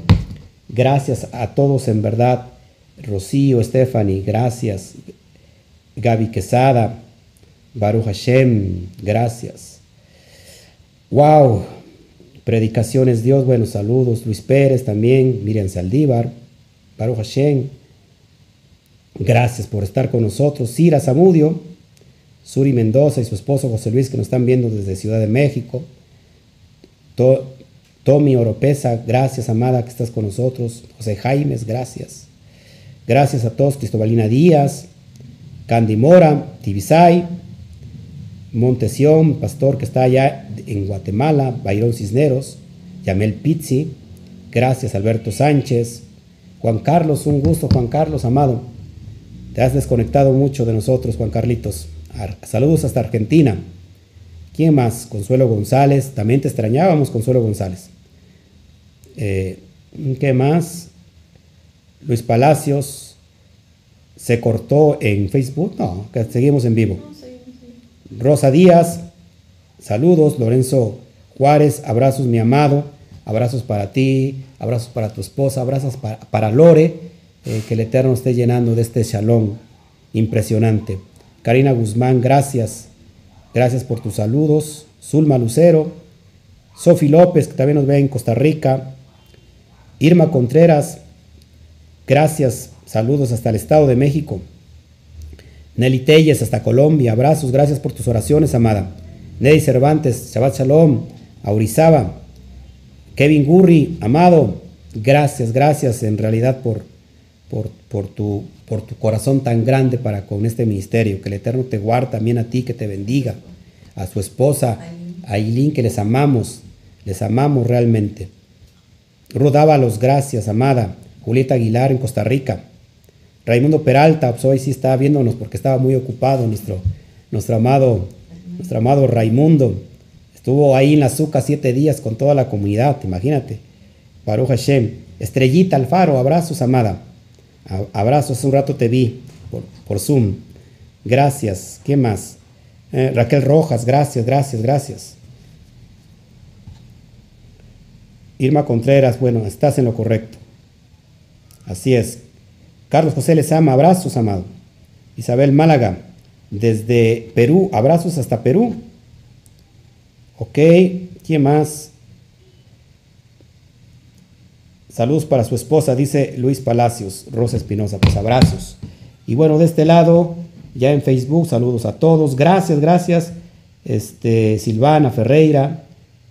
Gracias a todos en verdad. Rocío, Stephanie, gracias. Gaby Quesada, Baruch Hashem, gracias. Wow, predicaciones Dios, buenos saludos. Luis Pérez también, Miriam Saldívar, Baruch Hashem, gracias por estar con nosotros. Cira Zamudio, Suri Mendoza y su esposo José Luis que nos están viendo desde Ciudad de México. Tommy Oropesa, gracias amada que estás con nosotros. José Jaimes, gracias. Gracias a todos. Cristobalina Díaz, Candy Mora, Tibisay, Montesión, pastor que está allá en Guatemala, Bayrón Cisneros, Yamel Pizzi, gracias Alberto Sánchez, Juan Carlos, un gusto Juan Carlos, amado. Te has desconectado mucho de nosotros, Juan Carlitos. Saludos hasta Argentina. ¿Quién más? Consuelo González. También te extrañábamos, Consuelo González. Eh, ¿Qué más? Luis Palacios. ¿Se cortó en Facebook? No, que seguimos en vivo. Rosa Díaz. Saludos. Lorenzo Juárez. Abrazos, mi amado. Abrazos para ti. Abrazos para tu esposa. Abrazos para Lore eh, que el Eterno esté llenando de este shalom impresionante. Karina Guzmán, gracias. Gracias por tus saludos. Zulma Lucero. Sofi López, que también nos ve en Costa Rica. Irma Contreras, gracias. Saludos hasta el Estado de México. Nelly Telles, hasta Colombia. Abrazos, gracias por tus oraciones, amada. Nelly Cervantes, Shabbat Shalom. Aurizaba. Kevin Gurri, amado. Gracias, gracias en realidad por por, tu, por tu corazón tan grande para con este ministerio. Que el Eterno te guarde también a ti, que te bendiga. A su esposa, a que les amamos, les amamos realmente. los gracias, amada. Julieta Aguilar en Costa Rica. Raimundo Peralta, pues hoy sí estaba viéndonos porque estaba muy ocupado nuestro, nuestro, amado, nuestro amado Raimundo. Estuvo ahí en la azúcar siete días con toda la comunidad, imagínate. Baruch Hashem. Estrellita Alfaro, abrazos, amada. Abrazos, un rato te vi por, Zoom. Gracias. ¿Qué más? Eh, Raquel Rojas, gracias, gracias, gracias. Irma Contreras, bueno, estás en lo correcto. Así es. Carlos José les ama, abrazos, amado. Isabel Málaga, desde Perú, abrazos hasta Perú. Ok, ¿quién más? Saludos para su esposa, dice Luis Palacios, Rosa Espinosa, pues abrazos. Y bueno, de este lado, ya en Facebook, saludos a todos. Gracias, gracias. Este, Silvana Ferreira,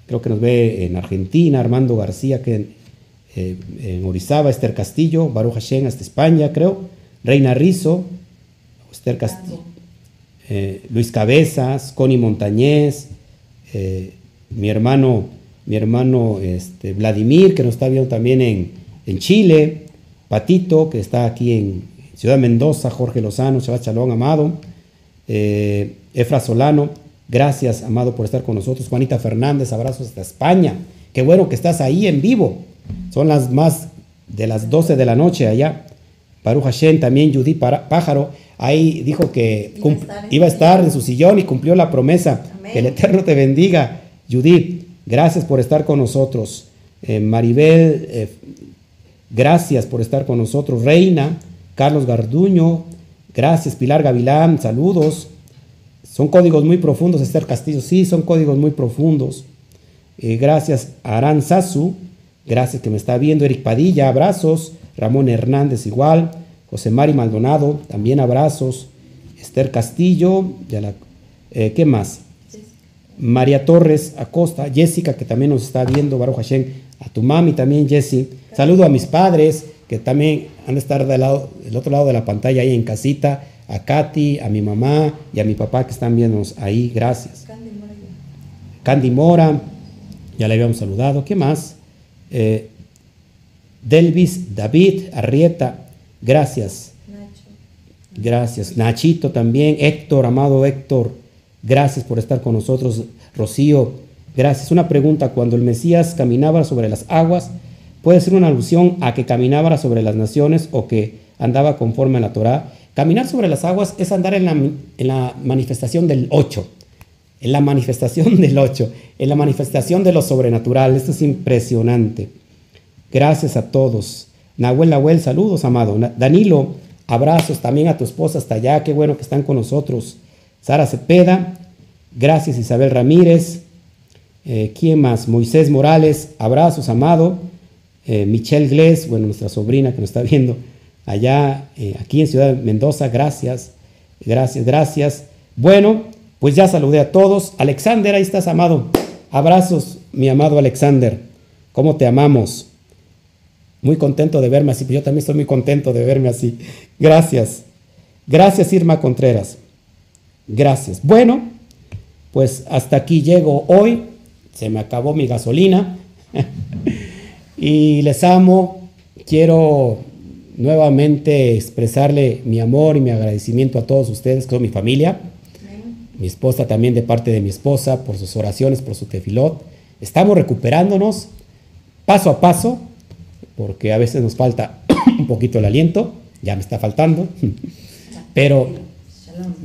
creo que nos ve en Argentina, Armando García, que en, eh, en Orizaba, Esther Castillo, Baruch Hashem, hasta España, creo. Reina Rizo, Esther Castillo, eh, Luis Cabezas, Connie Montañez, eh, mi hermano mi hermano este, Vladimir, que nos está viendo también en, Chile, Patito, que está aquí en Ciudad Mendoza, Jorge Lozano, Chalón, Amado, eh, Efra Solano, gracias, Amado, por estar con nosotros, Juanita Fernández, abrazos hasta España, qué bueno que estás ahí en vivo, son las más de las 12 de la noche allá, Baruch Hashem, también Judy Pájaro, ahí dijo que iba a estar, en su sillón y cumplió la promesa, que el Eterno te bendiga, Judith. Gracias por estar con nosotros. Eh, Maribel, eh, gracias por estar con nosotros. Reina, Carlos Garduño, gracias. Pilar Gavilán, saludos. Son códigos muy profundos, Esther Castillo. Sí, son códigos muy profundos. Eh, gracias, Aran Sasu. Gracias que me está viendo. Eric Padilla, abrazos. Ramón Hernández, igual. José Mari Maldonado, también abrazos. Esther Castillo, ya la, ¿qué más? María Torres Acosta, Jessica, que también nos está viendo, Baruch Hashem, a tu mami también, Jessie. Saludo a mis padres, que también han de estar del, lado, del otro lado de la pantalla, ahí en casita. A Katy, a mi mamá y a mi papá que están viéndonos ahí, gracias. Candy Mora, ya le habíamos saludado. ¿Qué más? Eh, Delvis David Arrieta, gracias. Gracias. Nachito también, Héctor, amado Héctor. Gracias por estar con nosotros, Rocío. Gracias. Una pregunta, cuando el Mesías caminaba sobre las aguas, ¿puede ser una alusión a que caminaba sobre las naciones o que andaba conforme a la Torá? Caminar sobre las aguas es andar en la, en la manifestación del 8, en la manifestación del 8, en la manifestación de lo sobrenatural. Esto es impresionante. Gracias a todos. Nahuel, Nahuel, saludos, amado. Danilo, abrazos también a tu esposa hasta allá. Qué bueno que están con nosotros. Sara Cepeda, gracias Isabel Ramírez, eh, ¿quién más? Moisés Morales, abrazos, amado. Eh, Michelle Glés, bueno, nuestra sobrina que nos está viendo allá, eh, aquí en Ciudad de Mendoza, gracias, gracias, gracias. Bueno, pues ya saludé a todos. Alexander, ahí estás, amado. Abrazos, mi amado Alexander. ¿Cómo te amamos? Muy contento de verme así, yo también estoy muy contento de verme así. Gracias. Gracias, Irma Contreras. Gracias. Bueno, pues hasta aquí llego hoy. Se me acabó mi gasolina. y les amo. Quiero nuevamente expresarle mi amor y mi agradecimiento a todos ustedes, que son mi familia, mi esposa también de parte de mi esposa, por sus oraciones, por su tefilot. Estamos recuperándonos paso a paso, porque a veces nos falta un poquito el aliento, ya me está faltando, pero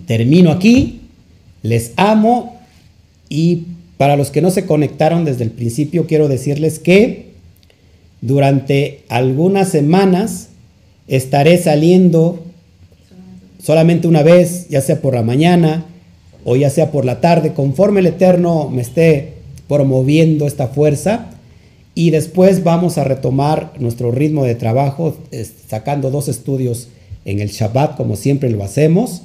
termino aquí, les amo y para los que no se conectaron desde el principio, quiero decirles que durante algunas semanas estaré saliendo solamente una vez, ya sea por la mañana o ya sea por la tarde, conforme el Eterno me esté promoviendo esta fuerza. Y después vamos a retomar nuestro ritmo de trabajo, sacando dos estudios en el Shabbat, como siempre lo hacemos.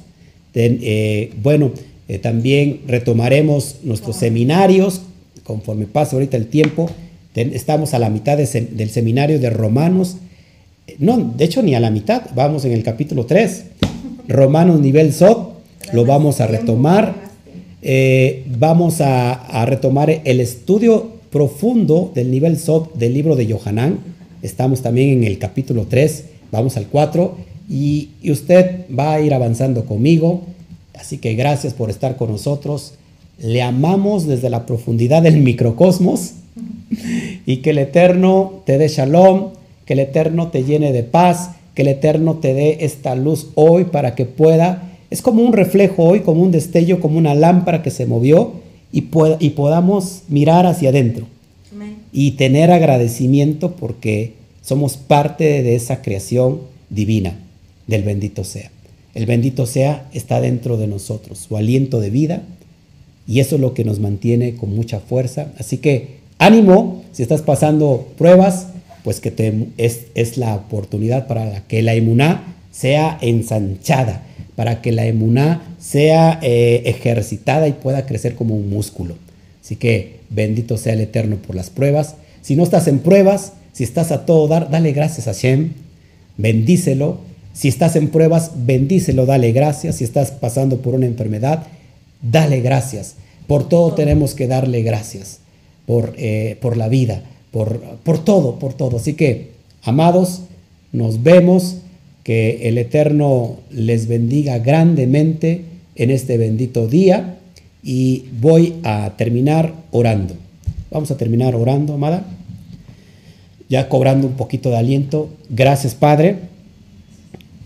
Eh, bueno, eh, también retomaremos nuestros seminarios conforme pase ahorita el tiempo. estamos a la mitad del seminario de Romanos. No, de hecho ni a la mitad, vamos en el capítulo 3. Romanos nivel SOT, lo vamos a retomar. Eh, vamos a, retomar el estudio profundo del nivel SOT del libro de Yohanan. Estamos también en el capítulo 3, vamos al 4 y, y usted va a ir avanzando conmigo. Así que gracias por estar con nosotros. Le amamos desde la profundidad del microcosmos. Y que el Eterno te dé shalom, que el Eterno te llene de paz, que el Eterno te dé esta luz hoy para que pueda, es como un reflejo hoy, como un destello, como una lámpara que se movió y, y podamos mirar hacia adentro. Y tener agradecimiento porque somos parte de esa creación divina del bendito sea. El bendito sea está dentro de nosotros, su aliento de vida, y eso es lo que nos mantiene con mucha fuerza. Así que ánimo, si estás pasando pruebas, pues que es, la oportunidad para que la emuná sea ensanchada, para que la emuná sea eh, ejercitada y pueda crecer como un músculo. Así que bendito sea el Eterno por las pruebas. Si no estás en pruebas, si estás a todo dar, dale gracias a Shem, bendícelo si estás en pruebas, bendícelo, dale gracias. Si estás pasando por una enfermedad, dale gracias. Por todo tenemos que darle gracias. Por, eh, por la vida, por, por todo, por todo. Así que, amados, nos vemos. Que el Eterno les bendiga grandemente en este bendito día. Y voy a terminar orando. Vamos a terminar orando, amada. Ya cobrando un poquito de aliento. Gracias, Padre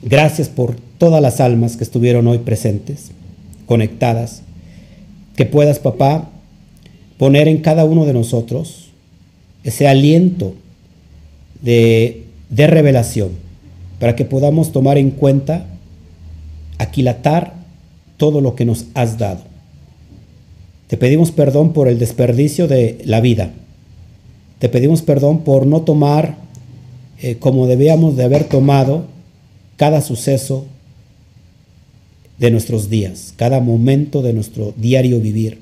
Gracias por todas las almas que estuvieron hoy presentes, conectadas. Que puedas, papá, poner en cada uno de nosotros ese aliento de, revelación para que podamos tomar en cuenta, aquilatar todo lo que nos has dado. Te pedimos perdón por el desperdicio de la vida. Te pedimos perdón por no tomar eh, como debíamos de haber tomado cada suceso de nuestros días, cada momento de nuestro diario vivir.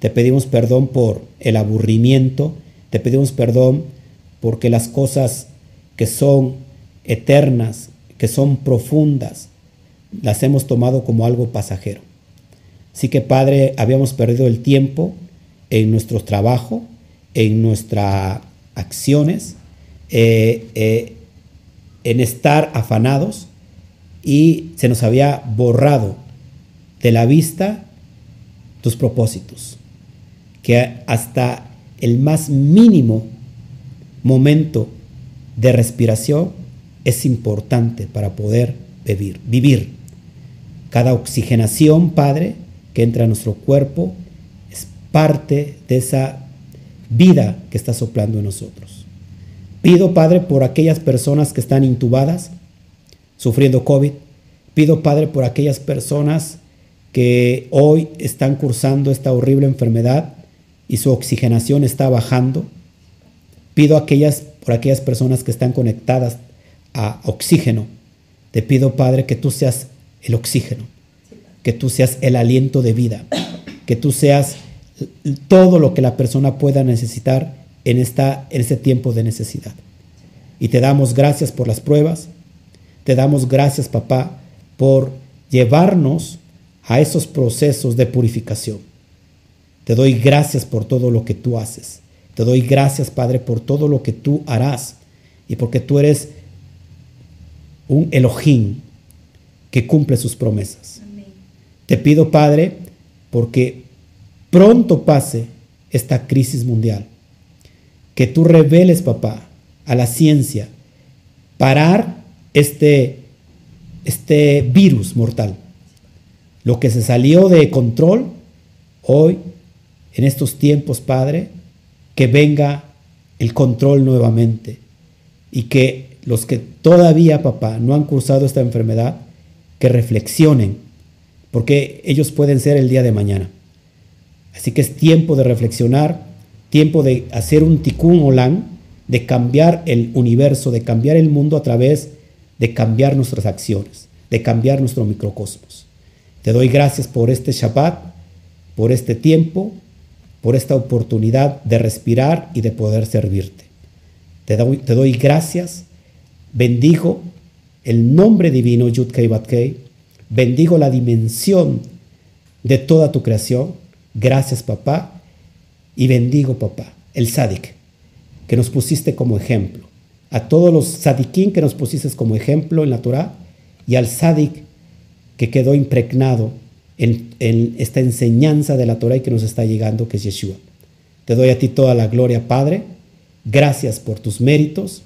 Te pedimos perdón por el aburrimiento, te pedimos perdón porque las cosas que son eternas, que son profundas, las hemos tomado como algo pasajero. Así que Padre, habíamos perdido el tiempo en nuestro trabajo, en nuestras acciones, eh, eh, en estar afanados y se nos había borrado de la vista tus propósitos, que hasta el más mínimo momento de respiración es importante para poder vivir. vivir. Cada oxigenación, Padre, que entra a nuestro cuerpo es parte de esa vida que está soplando en nosotros. Pido, Padre, por aquellas personas que están intubadas, sufriendo COVID. Pido, Padre, por aquellas personas que hoy están cursando esta horrible enfermedad y su oxigenación está bajando. Pido aquellas, por aquellas personas que están conectadas a oxígeno. Te pido, Padre, que tú seas el oxígeno, que tú seas el aliento de vida, que tú seas todo lo que la persona pueda necesitar en, esta, en este tiempo de necesidad. Y te damos gracias por las pruebas, te damos gracias, papá, por llevarnos a esos procesos de purificación. Te doy gracias por todo lo que tú haces. Te doy gracias, Padre, por todo lo que tú harás y porque tú eres un Elohim que cumple sus promesas. Amén. Te pido, Padre, porque pronto pase esta crisis mundial, que tú reveles, papá, a la ciencia, parar este, este virus mortal. Lo que se salió de control, hoy, en estos tiempos, Padre, que venga el control nuevamente y que los que todavía, papá, no han cursado esta enfermedad, que reflexionen, porque ellos pueden ser el día de mañana. Así que es tiempo de reflexionar, tiempo de hacer un tikkun olam, de cambiar el universo, de cambiar el mundo a través de cambiar nuestras acciones, de cambiar nuestro microcosmos. Te doy gracias por este Shabbat, por este tiempo, por esta oportunidad de respirar y de poder servirte. Te doy, gracias, bendigo el nombre divino Yudkei Batkei, bendigo la dimensión de toda tu creación. Gracias, papá, y bendigo, papá, el Sadik, que nos pusiste como ejemplo. A todos los Sadikim que nos pusiste como ejemplo en la Torah y al Sadik que quedó impregnado en, esta enseñanza de la Torah y que nos está llegando, que es Yeshua. Te doy a ti toda la gloria, Padre. Gracias por tus méritos.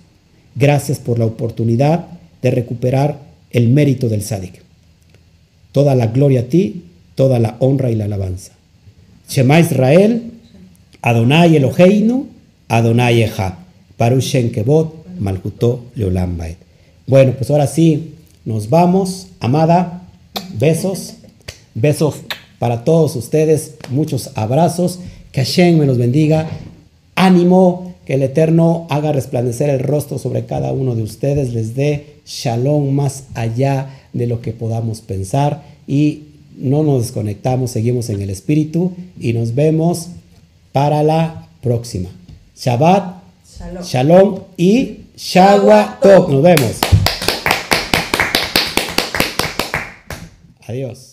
Gracias por la oportunidad de recuperar el mérito del Sadik. Toda la gloria a ti, toda la honra y la alabanza. Shema Israel, Adonai Eloheinu, Adonai Echad. Parushen Kebot, Malhutó Leolam. Bueno, pues ahora sí, nos vamos. Amada, besos. Besos para todos ustedes, muchos abrazos. Que Hashem me los bendiga. Ánimo, que el Eterno haga resplandecer el rostro sobre cada uno de ustedes, les dé shalom más allá de lo que podamos pensar y no nos desconectamos, seguimos en el espíritu y nos vemos para la próxima. Shabbat, shalom, shalom y Shawatov. Nos vemos. Adiós.